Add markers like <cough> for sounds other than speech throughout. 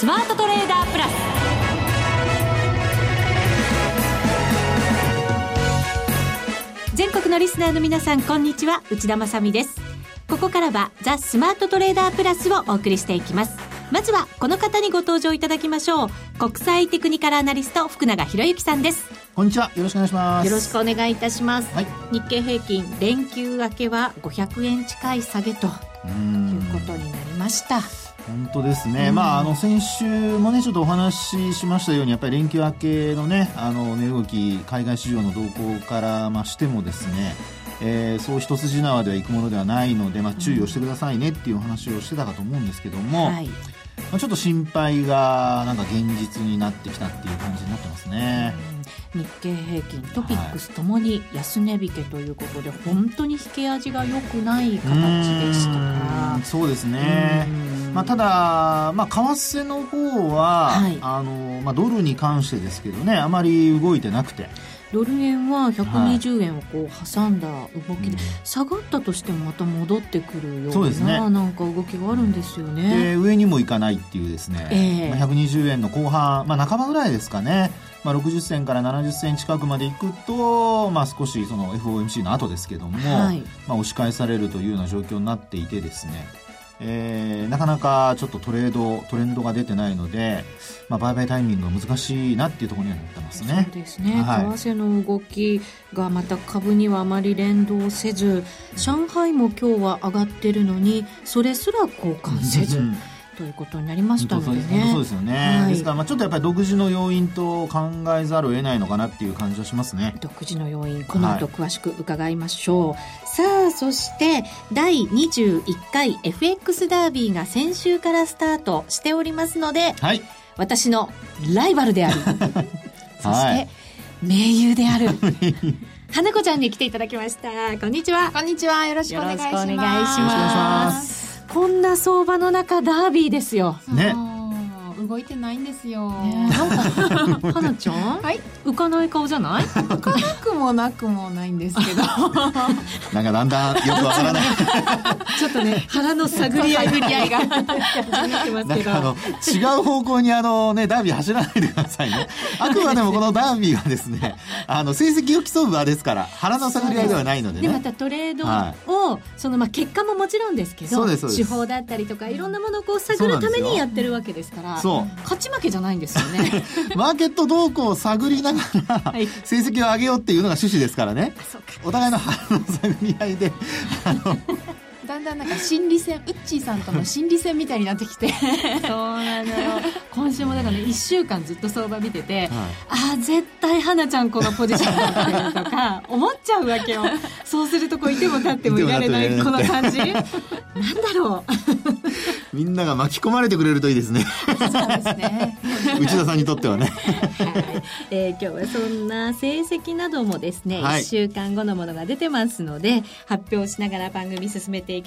スマートトレーダープラス。全国のリスナーの皆さんこんにちは。内田まさです。ここからはザ・スマートトレーダープラスをお送りしていきます。まずはこの方にご登場いただきましょう。国際テクニカルアナリスト福永博之さんです。こんにちは。よろしくお願いします。よろしくお願いいたします、はい、日経平均連休明けは500円近い下げということになりました本当ですね、うん、まあ、あの先週もね、ちょっとお話ししましたように、やっぱり連休明けのね、あの値動き、海外市場の動向からましてもですね、えー、そう一筋縄ではいくものではないので、まあ、注意をしてくださいねっていうお話をしてたかと思うんですけども、はい、まあ、ちょっと心配がなんか現実になってきたっていう感じになってますね。日経平均トピックスともに安値引けということで、はい、本当に引け味が良くない形でしたからそうですね、まあ、ただ、まあ、為替の方は、はい、あのまあ、ドルに関してですけどねあまり動いてなくて。ドル円は120円をこう挟んだ動きで、はい、下がったとしてもまた戻ってくるような、ね、なんか動きがあるんですよね。で上にもいかないっていうですね、えー、まあ、120円の後半、まあ、半ばぐらいですかね。まあ、60銭から70銭近くまでいくと、まあ、少しその FOMC の後ですけども、はい、まあ、押し返されるというような状況になっていてですね、えー、なかなかちょっとトレードトレンドが出てないので、まあ、売買タイミングが難しいなっていうところにはなってますね。そうですね、はい、為替の動きがまた株にはあまり連動せず上海も今日は上がってるのにそれすら交換せず。ということになりましたのでね。そうですよね。はい、ですから、まあちょっとやっぱり独自の要因と考えざるを得ないのかなっていう感じはしますね。独自の要因、この後詳しく伺いましょう。はい、さあ、そして、第21回 FX ダービーが先週からスタートしておりますので、はい、私のライバルである、<laughs> そして、盟友である、花子ちゃんに来ていただきました。こんにちは。こんにちは。よろしくお願いします。こんな相場の中ダービーですよ。ね。動いてないんですよ。<laughs> なんか、花ちゃん？はい。浮かない顔じゃない？浮かなくもなくもないんですけど。<laughs> なんかだんだんよくわからない。<laughs> ちょっとね、腹の探り合い探り合いが違う方向にあのね、ダービー走らないでくださいね。あくまでもこのダービーはですね、あの、成績を競う場ですから、腹の探り合いではないのでね。で、またトレードを、はい、その、まあ、結果ももちろんですけど、手法だったりとか、いろんなものをこう探るためにやってるわけですから。そう。勝ち負けじゃないんですよね。<laughs> マーケット動向を探りながら、成績を上げようっていうのが趣旨ですからね、お互いの腹の探り合いであのだんだんなんか心理戦ウッチーさんとの心理戦みたいになってきて。そうなのよ。<laughs> 今週もだからね1週間ずっと相場見てて、はい、ああ絶対花ちゃんこのポジションだったよとか <laughs> 思っちゃうわけよ。そうするとこういても立ってもいられないこの感じ。<laughs> なんだろう。みんなが巻き込まれてくれるといいですね。そうですね。内田さんにとってはね、はい。えー、今日はそんな成績などもですね、はい、1週間後のものが出てますので発表しながら番組進めてい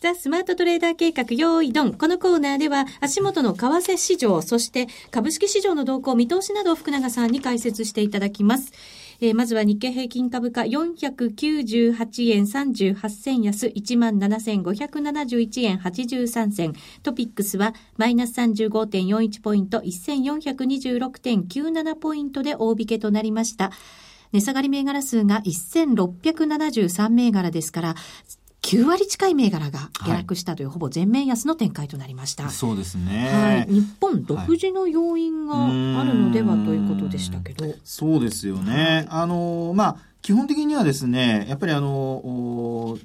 ザ・スマートトレーダー計画用意ドン。このコーナーでは足元の為替市場、そして株式市場の動向、見通しなどを福永さんに解説していただきます。えー、まずは日経平均株価498円38銭安17,571円83銭。トピックスはマイナス35.41ポイント1426.97ポイントで大引けとなりました。値下がり銘柄数が1673銘柄ですから、9割近い銘柄が下落したという、はい、ほぼ全面安の展開となりました。そうですね。はい。日本独自の要因があるのではということでしたけど。そうですよね。あの、まあ、基本的にはですね、やっぱりあの、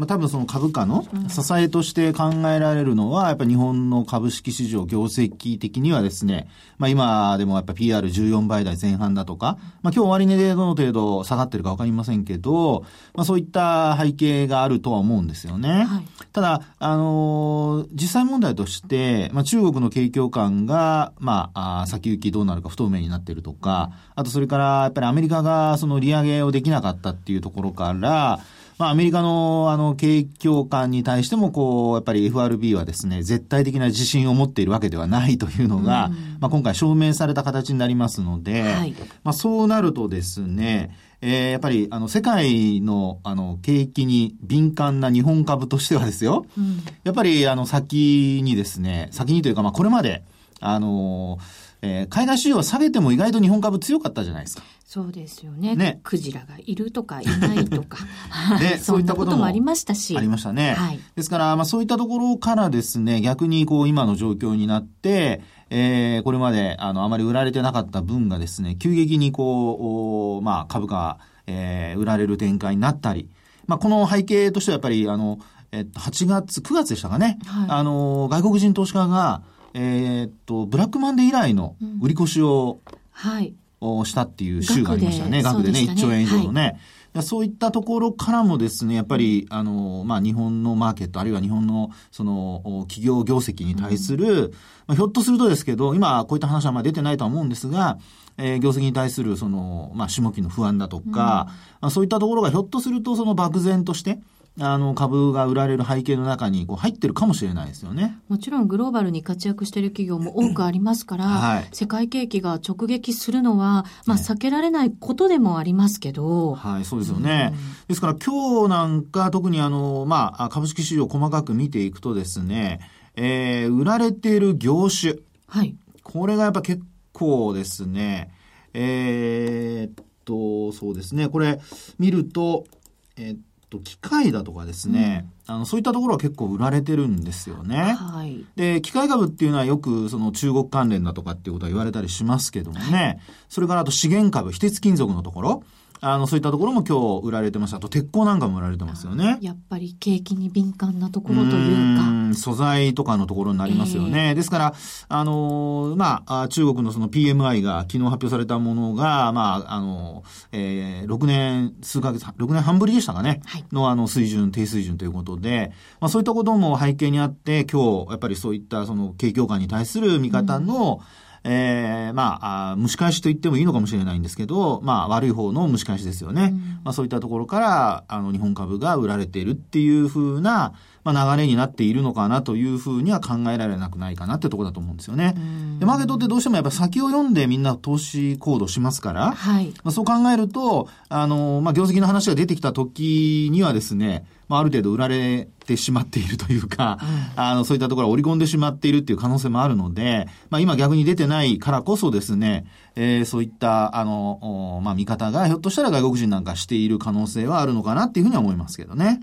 まあ、多分その株価の支えとして考えられるのは、やっぱり日本の株式市場業績的にはですね、まあ今でもやっぱ PR14 倍台前半だとか、まあ今日終値でどの程度下がってるかわかりませんけど、まあそういった背景があるとは思うんですよね。はい、ただ、あのー、実際問題として、まあ中国の景況感が、まあ、あ先行きどうなるか不透明になっているとか、あとそれからやっぱりアメリカがその利上げをできなかったっていうところから、まあ、アメリカの、あの、景況感に対しても、こう、やっぱり FRB はですね、絶対的な自信を持っているわけではないというのが、まあ、今回証明された形になりますので、はい、まあ、そうなるとですね、えー、やっぱり、あの、世界の、あの、景気に敏感な日本株としてはですよ、うん、やっぱり、あの、先にですね、先にというか、まあ、これまで、あのえー、海外市場は下げても意外と日本株強かったじゃないですか。そうですよね。ね。クジラがいるとかいないとか。<laughs> ね、<laughs> そういったこともありましたし。ありましたね。はい。ですから、まあそういったところからですね、逆にこう今の状況になって、えー、これまであのあまり売られてなかった分がですね、急激にこう、まあ株価、えー、売られる展開になったり、まあこの背景としてはやっぱりあの、えっと、8月、9月でしたかね。はい、あの、外国人投資家が、えー、っと、ブラックマンデー以来の売り越しを、はい。をしたっていう週がありましたね。額で。ね、1兆円以上のね。はい、そういったところからもですね、やっぱり、あの、まあ、日本のマーケット、あるいは日本の、その、企業業績に対する、うん、まあ、ひょっとするとですけど、今、こういった話はまあ出てないとは思うんですが、えー、業績に対する、その、まあ、下期の不安だとか、うん、まあ、そういったところがひょっとすると、その漠然として、あの株が売られる背景の中にこう入ってるかもしれないですよね。もちろんグローバルに活躍している企業も多くありますから、はい、世界景気が直撃するのは、まあ、避けられないことでもありますけど。はい、そうですよね。うん、ですから今日なんか特にあの、まあ、株式市場細かく見ていくとですね、えー、売られている業種。はい。これがやっぱ結構ですね、えー、っと、そうですね、これ見ると、えー、っと、機械だとかですね、うん、あの、そういったところは結構売られてるんですよね。はい。で、機械株っていうのはよく、その中国関連だとかっていうことは言われたりしますけどもね、はい、それからあと資源株、非鉄金属のところ、あの、そういったところも今日売られてます。あと、鉄鋼なんかも売られてますよね。やっぱり景気に敏感なところというか。う素材とかのところになりますよね。えー、ですから、あのー、まあ、中国のその PMI が昨日発表されたものが、まあ、あのー、えー、6年、数ヶ月、6年半ぶりでしたかね。はい、のあの、水準、低水準ということで、まあ、そういったことも背景にあって、今日、やっぱりそういったその景況感に対する見方の、うんえー、まあ蒸し返しと言ってもいいのかもしれないんですけど、まあ、悪い方の蒸し返しですよね。うん、まあ、そういったところから、あの、日本株が売られているっていうふうな、まあ、流れになっているのかなというふうには考えられなくないかなってところだと思うんですよね。で、マーケットってどうしてもやっぱ先を読んでみんな投資行動しますから、はい、まあ、そう考えると、あの、まあ、業績の話が出てきた時にはですね、まあ、ある程度売られてしまっているというか、うん、あの、そういったところを織り込んでしまっているっていう可能性もあるので、まあ、今逆に出てないからこそですね、えー、そういった、あの、まあ、見方がひょっとしたら外国人なんかしている可能性はあるのかなっていうふうには思いますけどね。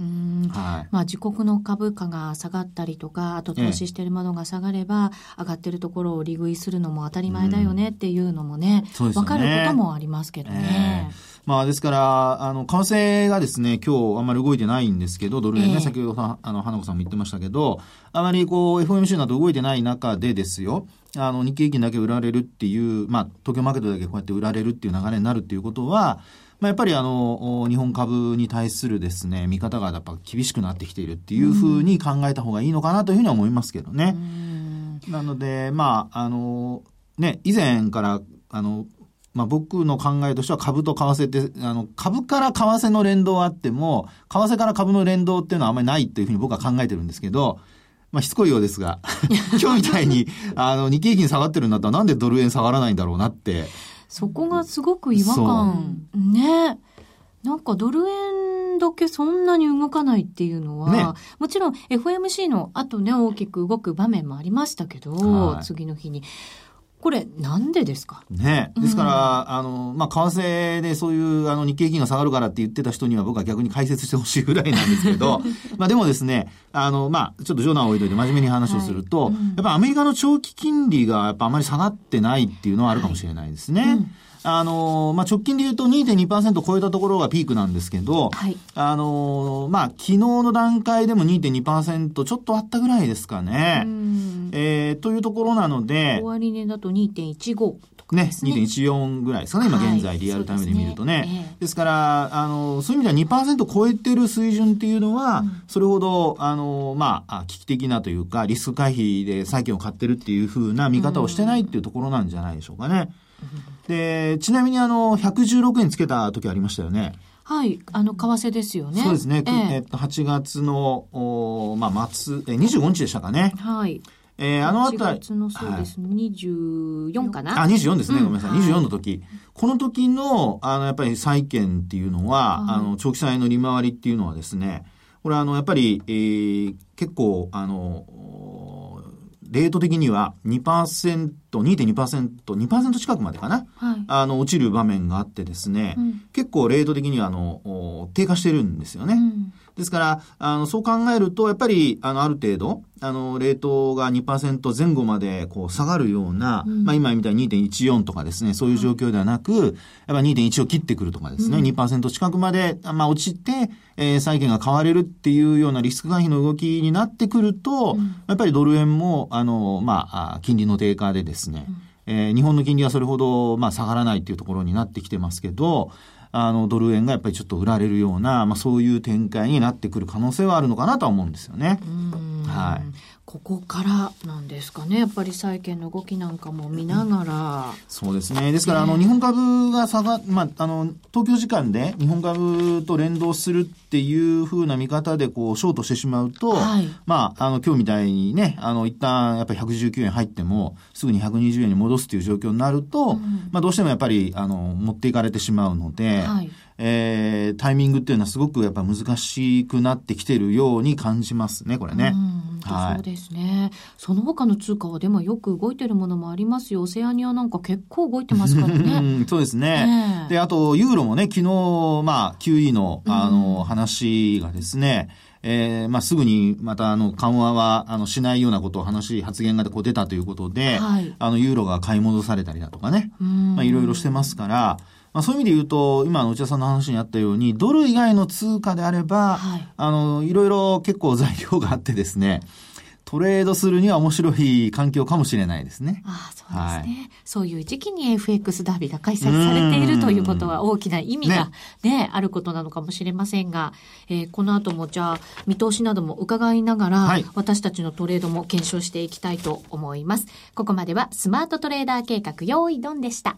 はい。まあ、自国の株価が下がったりとか、あと投資しているものが下がれば、上がってるところを利食いするのも当たり前だよねっていうのもね、わ、うん、かることもありますけどね。えーまあ、ですから、あの、為替がですね、今日あんまり動いてないんですけど、ドル円ね、えー、先ほどあの、花子さんも言ってましたけど、あまりこう、FOMC など動いてない中でですよ、あの、日経平均だけ売られるっていう、まあ、東京マーケットだけこうやって売られるっていう流れになるっていうことは、まあ、やっぱりあの、日本株に対するですね、見方がやっぱ厳しくなってきているっていうふうに考えた方がいいのかなというふうには思いますけどね。なので、まあ、あの、ね、以前から、あの、まあ、僕の考えとしては株と為替って、あの、株から為替の連動はあっても、為替から株の連動っていうのはあんまりないっていうふうに僕は考えてるんですけど、まあ、しつこいようですが、<laughs> 今日みたいに、あの、日経平均下がってるんだったらなんでドル円下がらないんだろうなって。そこがすごく違和感。ね。なんかドル円だけそんなに動かないっていうのは、ね、もちろん FMC の後ね、大きく動く場面もありましたけど、はい、次の日に。これ、なんでですか？ね。ですから、うん、あの、まあ、為替でそういう、あの、日経金が下がるからって言ってた人には僕は逆に解説してほしいぐらいなんですけど、<laughs> まあ、でもですね、あの、まあ、ちょっと冗談を置いといて真面目に話をすると、はいうん、やっぱアメリカの長期金利がやっぱあまり下がってないっていうのはあるかもしれないですね。はいうんあのー、まあ、直近で言うと2.2%超えたところがピークなんですけど、はい、あのー、まあ、昨日の段階でも2.2%ちょっとあったぐらいですかね。えー、というところなので。終値だと2.15。ね、2.14ぐらいですかね、今現在リアルタイムで見るとね。はい、ですねですから、あの、そういう意味では2%超えてる水準っていうのは、うん、それほど、あの、まあ、危機的なというか、リスク回避で債券を買ってるっていうふうな見方をしてないっていうところなんじゃないでしょうかね。うん、で、ちなみにあの、116円つけた時ありましたよね。はい。あの、為替ですよね。そうですね。えー、えっと、8月の、おまあ、末、え、25日でしたかね。はい。えー、あのあたり。のそうですね、はい、24かな？あ、24ですね。ごめんなさい。24の時。この時の、あの、やっぱり債券っていうのは、はい、あの、長期債の利回りっていうのはですね、これあの、やっぱり、えー、結構、あの、レート的には2%、2.2%、2%近くまでかな、はい、あの、落ちる場面があってですね、うん、結構レート的には、あの、低下してるんですよね。うんですから、あの、そう考えると、やっぱり、あの、ある程度、あの、レートが2%前後まで、こう、下がるような、うん、まあ、今みたいに2.14とかですね、そういう状況ではなく、やっぱ2.1を切ってくるとかですね、うん、2%近くまで、まあ、落ちて、えー、債券が買われるっていうようなリスク回避の動きになってくると、うん、やっぱりドル円も、あの、まあ、金利の低下でですね、えー、日本の金利はそれほど、まあ、下がらないっていうところになってきてますけど、あの、ドル円がやっぱりちょっと売られるような、まあそういう展開になってくる可能性はあるのかなとは思うんですよね。はい。ここからなんですかね。やっぱり債券の動きなんかも見ながら。そうですね。ですから、あの、日本株が下が、まあ、あの、東京時間で日本株と連動するっていうふうな見方で、こう、ショートしてしまうと、はい、まあ、あの、今日みたいにね、あの、一旦やっぱり119円入っても、すぐに120円に戻すっていう状況になると、うん、まあ、どうしてもやっぱり、あの、持っていかれてしまうので、はいえー、タイミングっていうのはすごくやっぱ難しくなってきてるように感じますね、これね。はい、そうですね。その他の通貨はでもよく動いてるものもありますよ。オセアニアなんか結構動いてますからね。<laughs> そうですね。えー、で、あと、ユーロもね、昨日、まあ、QE の、あの、話がですね、えー、まあ、すぐにまたあの緩和はあのしないようなことを話、発言がこう出たということで、はい、あのユーロが買い戻されたりだとかね、まあ、いろいろしてますから、まあ、そういう意味で言うと、今の内田さんの話にあったように、ドル以外の通貨であれば、はい、あの、いろいろ結構材料があってですね、トレードするには面白い環境かもしれないですね。ああ、そうですね、はい。そういう時期に FX ダービーが開催されているということは大きな意味がね、ねあることなのかもしれませんが、えー、この後もじゃあ見通しなども伺いながら、はい、私たちのトレードも検証していきたいと思います。ここまではスマートトレーダー計画用意ドンでした。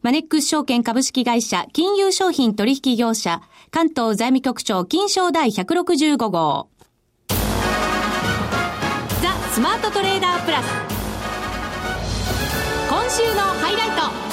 マネックス証券株式会社金融商品取引業者関東財務局長金賞第165号ザ・スマートトレーダープラス今週のハイライト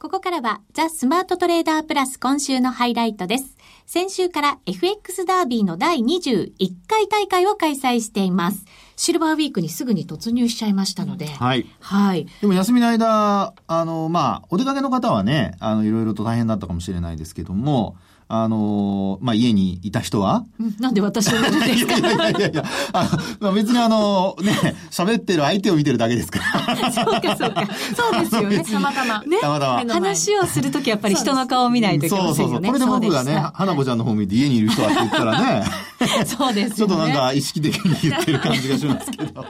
ここからはザ・スマートトレーダープラス今週のハイライトです。先週から FX ダービーの第21回大会を開催しています。シルバーウィークにすぐに突入しちゃいましたので。はい。はい。でも休みの間、あの、まあ、お出かけの方はね、あの、いろいろと大変だったかもしれないですけども、あのー、まあ、家にいた人は、うん、なんで私を見るんですか？<laughs> いやいやいやいや、あの、まあ、別にあの、ね、喋ってる相手を見てるだけですから。<laughs> そうか、そうか。そうですよね。たまたま。ね。たまたま。話をするときやっぱり人の顔を見ないといけませんよね。そうそうそう。これで僕がね、花子ちゃんの方見て家にいる人はって言ったらね。<laughs> そうです、ね、ちょっとなんか意識的に言ってる感じがしますけど。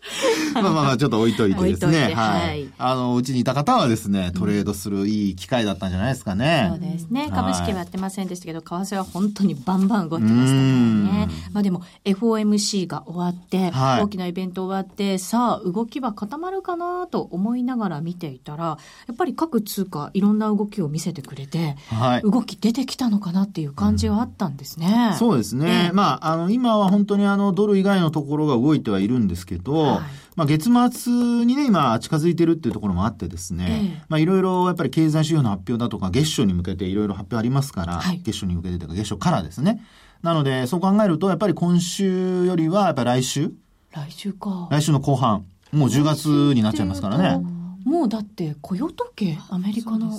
<laughs> まあまあまあ、ちょっと置いといてですね。はい。あの、うちにいた方はですね、トレードするいい機会だったんじゃないですかね。そうですね。株式はやってませんでしたけど、為替は本当にバンバン動いてましたからね。まあでも、FOMC が終わって、大きなイベント終わって、さあ、動きは固まるかなと思いながら見ていたら、やっぱり各通貨、いろんな動きを見せてくれて、はい、動き出てきたのかなっていう感じはあったんですね。そうですね。まあ、あの、今は本当にあの、ドル以外のところが動いてはいるんですけど、はいまあ、月末にね、今近づいてるっていうところもあってですね、えまあ、いろいろやっぱり経済指標の発表だとか、月初に向けていろいろ発表ありますから、はい、月初に向けてというか、月初からですね。なので、そう考えると、やっぱり今週よりは、やっぱり来週？来週か。来週の後半。もう10月になっちゃいますからね。もうだって、雇用統計、アメリカの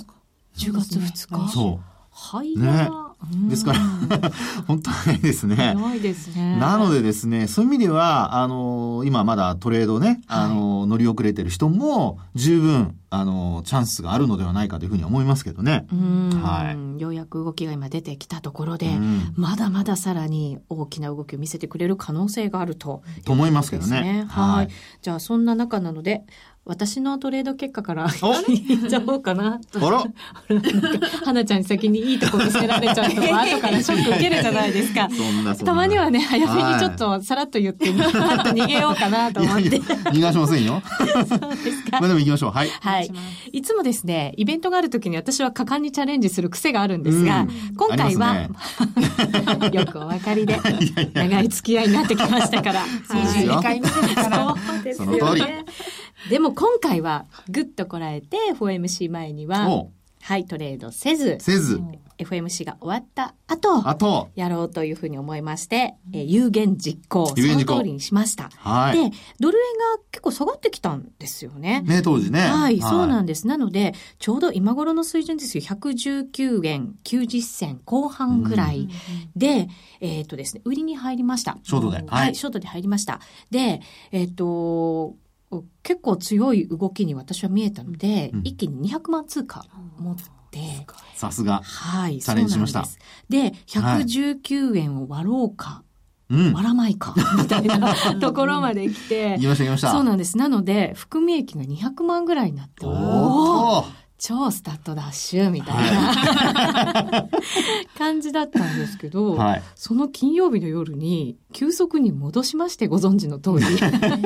10月2日？そう。はい。ね。ですから <laughs> 本当にですね。早いですね。なのでですね、そういう意味では、あの、今まだトレードね、あの、乗り遅れてる人も、十分、あの、チャンスがあるのではないかというふうに思いますけどね。はい。ようやく動きが今出てきたところで、まだまださらに大きな動きを見せてくれる可能性があると、ね、と思いますけどね。はい。じゃあ、そんな中なので、私のトレード結果から言っちゃおうかな。あら？<laughs> 花ちゃんに先にいいとこ見せられちゃうと、後からショック受けるじゃないですか。たまにはね、早めにちょっとさらっと言って、逃げようかなと思って。いやいや逃がしませんよ。そうですか。まあでも行きましょう。はい。はい。いつもですね、イベントがあるときに私は果敢にチャレンジする癖があるんですが、今回は、ね、よくお分かりで、<laughs> 長い付き合いになってきましたから。22回目ですから。<laughs> そうですよね。その通り。でも今回はぐっとこらえて FOMC 前には、はい、トレードせず、せず、FMC が終わった後、後、やろうというふうに思いまして、えー、有言実行、その通りにしました。はい。で、ドル円が結構下がってきたんですよね。ね、当時ね。はい、そうなんです。なので、ちょうど今頃の水準ですよ。119円90銭後半ぐらいで、えっ、とですね、売りに入りました。ショートで。はい、ショートで入りました。で、えっ、ー、と、結構強い動きに私は見えたので、うん、一気に200万通貨持って、さすが。はい。チャレンジしました。で119円を割ろうか。うん、割らないか、<laughs> みたいなところまで来て。<laughs> 言いました、言いました。そうなんです。なので、含み益が200万ぐらいになって、おお超スタットダッシュみたいな、はい、感じだったんですけど、はい、その金曜日の夜に急速に戻しましてご存知の通り。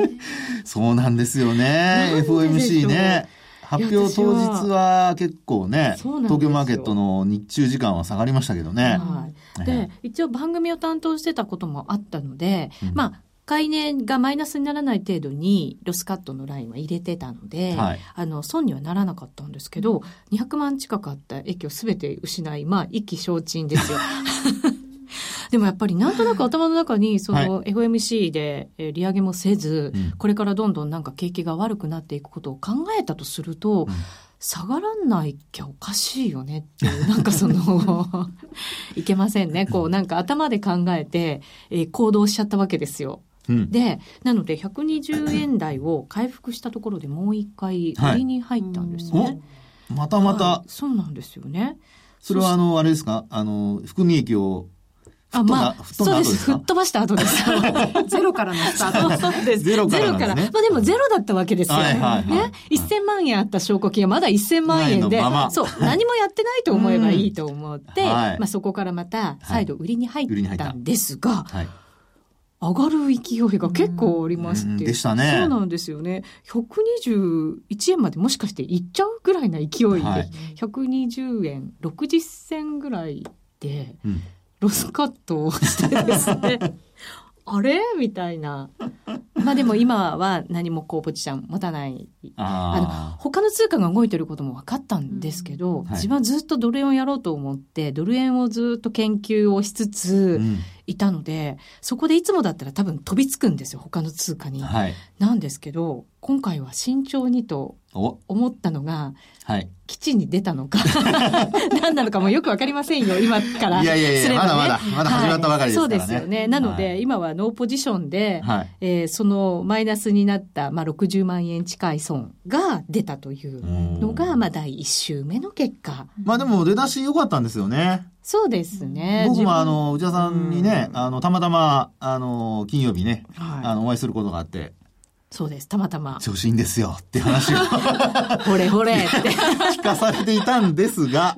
<laughs> そうなんですよね。FOMC ね。発表当日は結構ね、東京マーケットの日中時間は下がりましたけどね。はい、で、一応番組を担当してたこともあったので、うん、まあ、概念がマイナスにならない程度にロスカットのラインは入れてたので、はい、あの損にはならなかったんですけど200万近くあった駅を全て失いまあ意気消沈ですよ。<laughs> でもやっぱりなんとなく頭の中にその FOMC で利上げもせず、これからどんどんなんか景気が悪くなっていくことを考えたとすると、下がらないきゃおかしいよねっていう、<laughs> なんかそのいけませんね。こうなんか頭で考えて、えー、行動しちゃったわけですよ。でなので120円台を回復したところでもう一回売りに入ったんですね。はい、またまた、はい、そうなんですよね。それはあのあれですか？あの含み益をあ、まあ、そうです。吹っ飛ばした後です。<laughs> ゼロからのスタートそうです。ゼロから、ね、から。まあでもゼロだったわけですよ。はいはいはい、ね。1000万円あった証拠金がまだ1000万円で、ままそう、何もやってないと思えばいいと思って、<laughs> はい、まあそこからまた再度売りに入ったんですが、はい上がる勢いが結構ありまして、でしたね。そうなんですよね。121円までもしかしていっちゃうぐらいな勢いで、はい、120円60銭ぐらいで、ロスカットをしてですね、<laughs> あれ？みたいな。まあでも今は何もこうポジション持たない。あの、他の通貨が動いてることも分かったんですけど、うん。はい、自分はずっとドル円をやろうと思って、ドル円をずっと研究をしつつ、うん、いたので、そこでいつもだったら多分飛びつくんですよ、他の通貨に。はい、なんですけど、今回は慎重にと思ったのが、はい、基地に出たのか <laughs> 何なのかもよくわかりませんよ、今からいやいやいや、まだまだ、まだ始まったばかりですからね。そうですよね。なので、はい、今はノーポジションで、はい、えー、そのマイナスになった、まあ、60万円近い損が出たというのが、まあ、第1週目の結果。まあでも、出だし良かったんですよね。そうですね。僕もあの、内田さんにね、あの、たまたま、あの、金曜日ね、はい、あの、お会いすることがあって、そうです、たまたま。調子いいんですよって話を。<laughs> ほれほれって。聞かされていたんですが。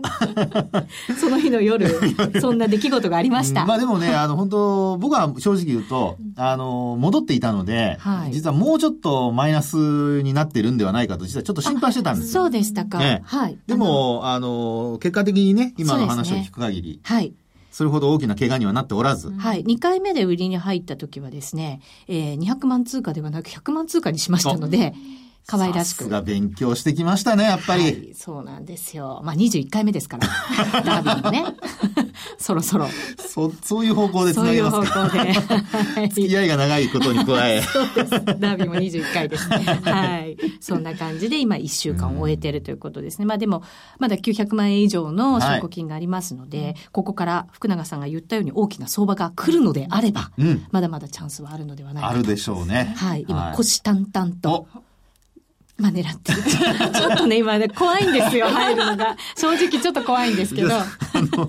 <laughs> その日の <laughs> 夜、そんな出来事がありました。まあでもね、あの本当、僕は正直言うと、あの、戻っていたので、はい、実はもうちょっとマイナスになってるんではないかと、実はちょっと心配してたんですそうでしたか。ね、はい。でも、あの、結果的にね、今の話を聞く限り、ね、はい。それほど大きな怪我にはなっておらず。はい。2回目で売りに入った時はですね、えー、200万通貨ではなく100万通貨にしましたので、可愛らしく。さが勉強してきましたね、やっぱり。はい、そうなんですよ。まあ、21回目ですから。<laughs> ダービーもね。<laughs> そろそろ。そ、そういう方向で繋げますかそういう方向で。付き合いが長いことに加え。<laughs> そうです。ダービーも21回ですね。はい。そんな感じで今1週間を終えてるということですね。まあでも、まだ900万円以上の証拠金がありますので、はい、ここから福永さんが言ったように大きな相場が来るのであれば、うん、まだまだチャンスはあるのではないかと。あるでしょうね。はい。今、虎視眈々と。まあ狙ってる。ちょっとね、今ね、怖いんですよ、<laughs> 入るのが。正直ちょっと怖いんですけど。あの、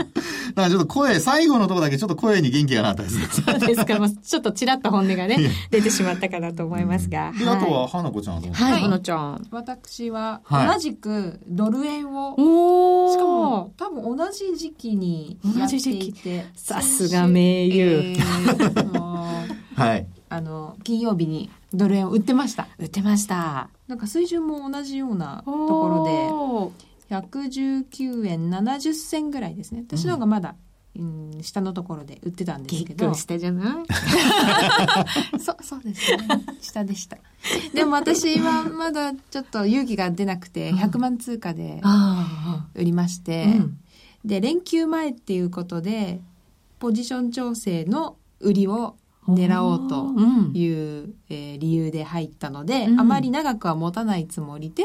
なんかちょっと声、最後のとこだけちょっと声に元気がなったですね。そうですか。まあ、ちょっとちらっと本音がね、出てしまったかなと思いますが。うん、はい、あとは、花子ちゃんはどうですか？はい、花ちゃん。私は、同じくドル円を、はい、しかも、多分同じ時期にやっていて。さすが名優。えー、<laughs> はい。あの、金曜日にドル円を売ってました。売ってました。なんか水準も同じようなところで、119円70銭ぐらいですね。私の方がまだ、うん、下のところで売ってたんですけど。下じゃない？<laughs> そう、そうですね。下でした。でも私はまだちょっと勇気が出なくて、100万通貨で売りまして、うん、で、連休前っていうことで、ポジション調整の売りを狙おうという、うん、えー、理由で入ったので、うん、あまり長くは持たないつもりで、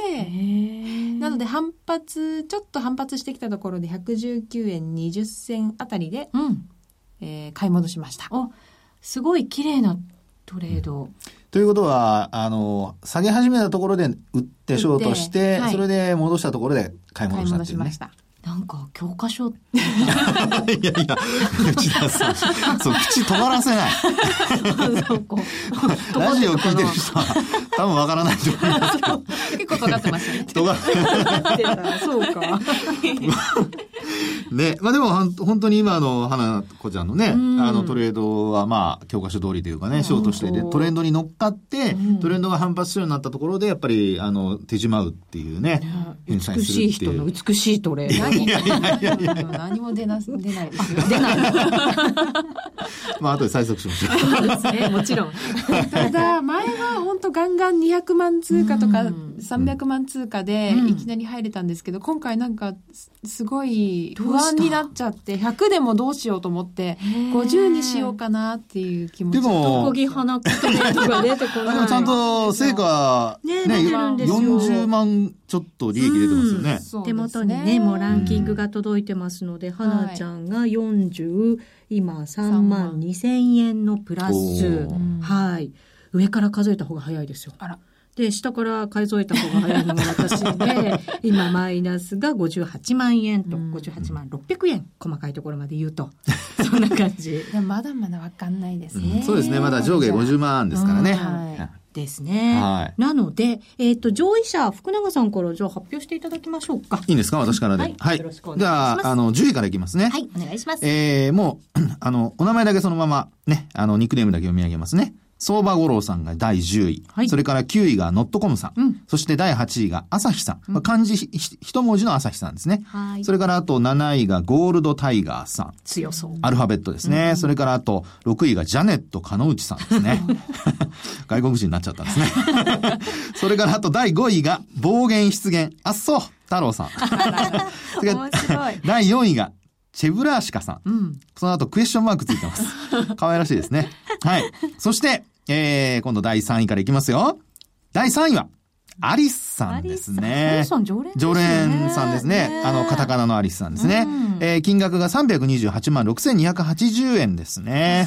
なので反発、ちょっと反発してきたところで119円20銭あたりで、うん、えー、買い戻しました。すごい綺麗なトレード。ということは、あの、下げ始めたところで売ってショートして、はい、それで戻したところで買い戻したっていうね。買い戻しました。なんか教科書 <laughs> いやいや、内田さん、そう、口止まらせない。ラジオ聞いてる人は多分わからないと思います。結構尖ってましたね。そうか。<laughs> ね、まあでも本当に今の花子ちゃんのね、あのトレードはまあ教科書通りというかね、ショートしてでトレンドに乗っかって、トレンドが反発するようになったところで、やっぱりあの手締まうっていうね、返済するっていう。美しい人の美しいトレード。いやいやいやいや何も出な、出ないですよ。出ない。<laughs> まあ後で催促しましょう。そうですね、もちろん。ただ、前は本当ガンガン200万通貨とか300万通貨でいきなり入れたんですけど、今回なんかすごい不安になっちゃって、100でもどうしようと思って、50にしようかなっていう気持ちでも、こぎ花とか出てこない。ちゃんと成果、ね、ね40万ちょっと利益出てますよね。うん、手元にね、もうランキングが届いてますので、はなちゃんが40、今3万2千円のプラス。はい。上から数えた方が早いですよ。あら。で、下から数えた方が早いのが私で、<laughs> 今マイナスが58万円と、58万600円、細かいところまで言うと。<laughs> そんな感じ。まだまだわかんないですね、うん、そうですね。まだ上下50万ですからね。はいですね。はい。なので、えっ、ー、と、上位者、福永さんからじゃあ発表していただきましょうか。いいんですか？私からで。はい。はい、よろしくお願いします。じゃあ、あの、10位からいきますね。はい、お願いします。えー、もう、<clears throat> あの、お名前だけそのまま、ね、あの、ニックネームだけ読み上げますね。相場五郎さんが第10位。はい、それから9位がノットコムさん。うん、そして第8位が朝日さん。うん、漢字一文字の朝日さんですね。はい、それからあと7位がゴールドタイガーさん。強そう。アルファベットですね。うん、それからあと6位がジャネット鹿内さんですね。<laughs> 外国人になっちゃったんですね。<laughs> それからあと第5位が暴言出現。あっそう太郎さん。<laughs> 面白い。第4位がチェブラーシカさん。うん、その後クエスチョンマークついてます。可愛らしいですね。はい。そして、えー、今度第3位からいきますよ。第3位は、アリスさんですね。アリスさん常連常連さんですね。あの、カタカナのアリスさんですね。うん、えー、金額が328万6280円ですね。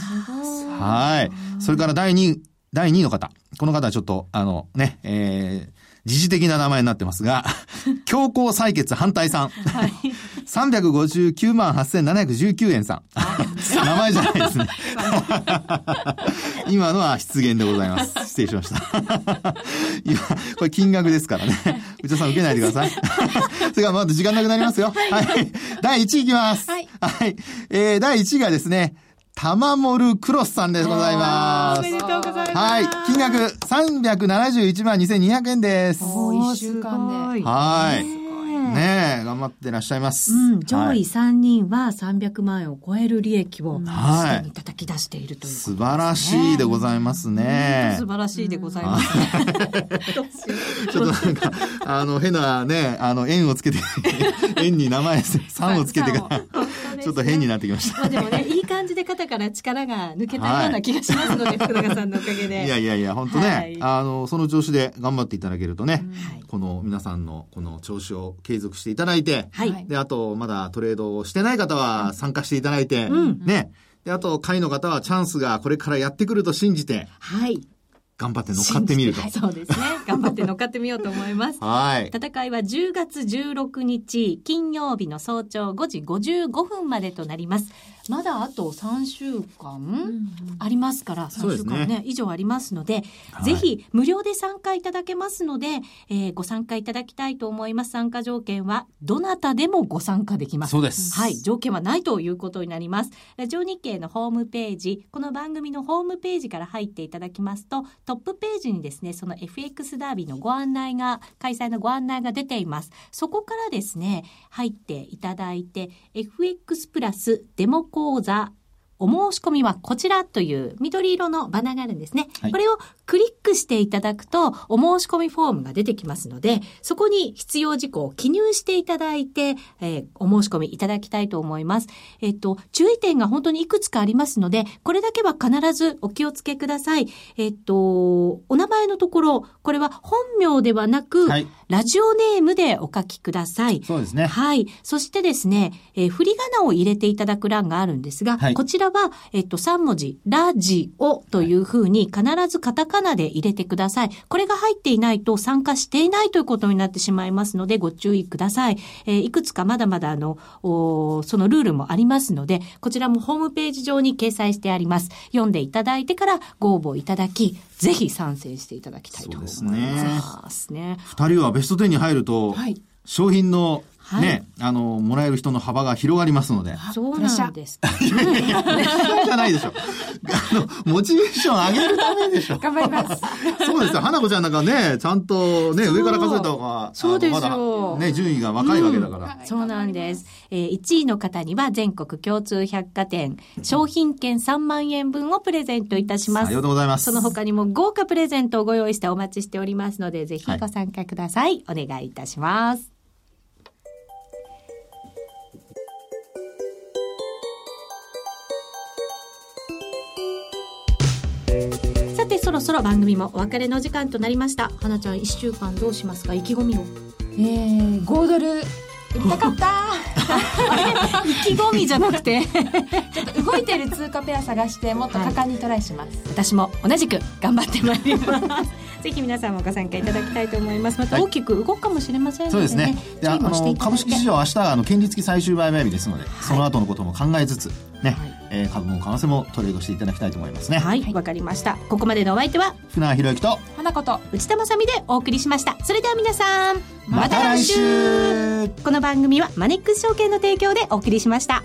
はい。それから第2位、第2位の方。この方はちょっと、あの、ね、えー、時事的な名前になってますが、<laughs> 強行採決反対さん。はい。359万8719円さん。名前じゃないですね。<laughs> 今のは失言でございます。失礼しました。今、これ金額ですからね。内田さん受けないでください。<laughs> それからまだ時間なくなりますよ。はい。第1位いきます。はい。はい。えー、第1位がですね、タマモルクロスさんでございます。おめでとうございます。はい。金額371万2200円です。おー、1週間で。はい。ねえ、頑張ってらっしゃいます。うん、上位3人は300万円を超える利益をすでに叩き出しているという、ね、素晴らしいでございますね。素晴らしいでございます、ね。<laughs> ちょっとなんか、あの、変なね、あの、円をつけて、円に名前、<laughs> 3をつけてから、ちょっと変になってきました。まあでもね、いい感じで肩から力が抜けたような気がしますので、福永さんのおかげで。いやいやいや、本当ね、はい、あの、その調子で頑張っていただけるとね、この皆さんのこの調子を継続していただいて、はい、で、あと、まだトレードをしてない方は参加していただいて、うん、ね、で、あと、会の方はチャンスがこれからやってくると信じて、はい。頑張って乗っかってみると。そうですね。頑張って乗っかってみようと思います。はい。戦いは10月16日、金曜日の早朝5時55分までとなります。まだあと3週間ありますから、3週間ね、ね以上ありますので、はい、ぜひ無料で参加いただけますので、えー、ご参加いただきたいと思います。参加条件は、どなたでもご参加できます。そうです。はい。条件はないということになります。ラジオ日経のホームページ、この番組のホームページから入っていただきますと、トップページにですね、その FX ダービーのご案内が、開催のご案内が出ています。そこからですね、入っていただいて、FX プラスデモ講座お申し込みはこちらという緑色のバナーがあるんですね。はい、これをクリックしていただくと、お申し込みフォームが出てきますので、そこに必要事項を記入していただいて、えー、お申し込みいただきたいと思います。えっと、注意点が本当にいくつかありますので、これだけは必ずお気をつけください。えっと、お名前のところ、これは本名ではなく、はい、ラジオネームでお書きください。そうですね。はい。そしてですね、えー、振り仮名を入れていただく欄があるんですが、はい、こちらは、えっと、3文字、ラジオというふうに必ずカタカナで入れてください。これが入っていないと参加していないということになってしまいますので、ご注意ください。えー、いくつかまだまだあの、そのルールもありますので、こちらもホームページ上に掲載してあります。読んでいただいてからご応募いただき、ぜひ参戦していただきたいと思います。そうですね。二、人はベスト10に入ると、はい、商品のはい、ね、あの、もらえる人の幅が広がりますので。そうなんです。いやいやいや、じゃないでしょ。あの、モチベーション上げるためでしょ。頑張ります。そうですよ。花子ちゃんなんかね、ちゃんとね、上から数えた方が、そうですよ。まだね、順位が若いわけだから。うん、そうなんです。えー、1位の方には全国共通百貨店、商品券3万円分をプレゼントいたします。ありがとうございます。その他にも豪華プレゼントをご用意してお待ちしておりますので、ぜひご参加ください。はい、お願いいたします。そろそろ番組もお別れの時間となりました。花ちゃん1週間どうしますか？意気込みを。えー、5ドル売りたかった。<laughs> 意気込みじゃなくて。ちょっと動いてる通貨ペア探してもっと果敢にトライします、はい、私も同じく頑張ってまいります。ぜひ皆さんもご参加いただきたいと思います。また大きく動くかもしれませんので、ね、そうですね。であの株式市場明日あの権利付き最終売買日ですので、はい、その後のことも考えつつね、はいえー、株も為替もトレードしていただきたいと思いますね。はいわ、かりました。ここまでのお相手は船木博之と花子と内田まさみでお送りしました。それでは皆さんまた来週。この番組はマネックス証券の提供でお送りしました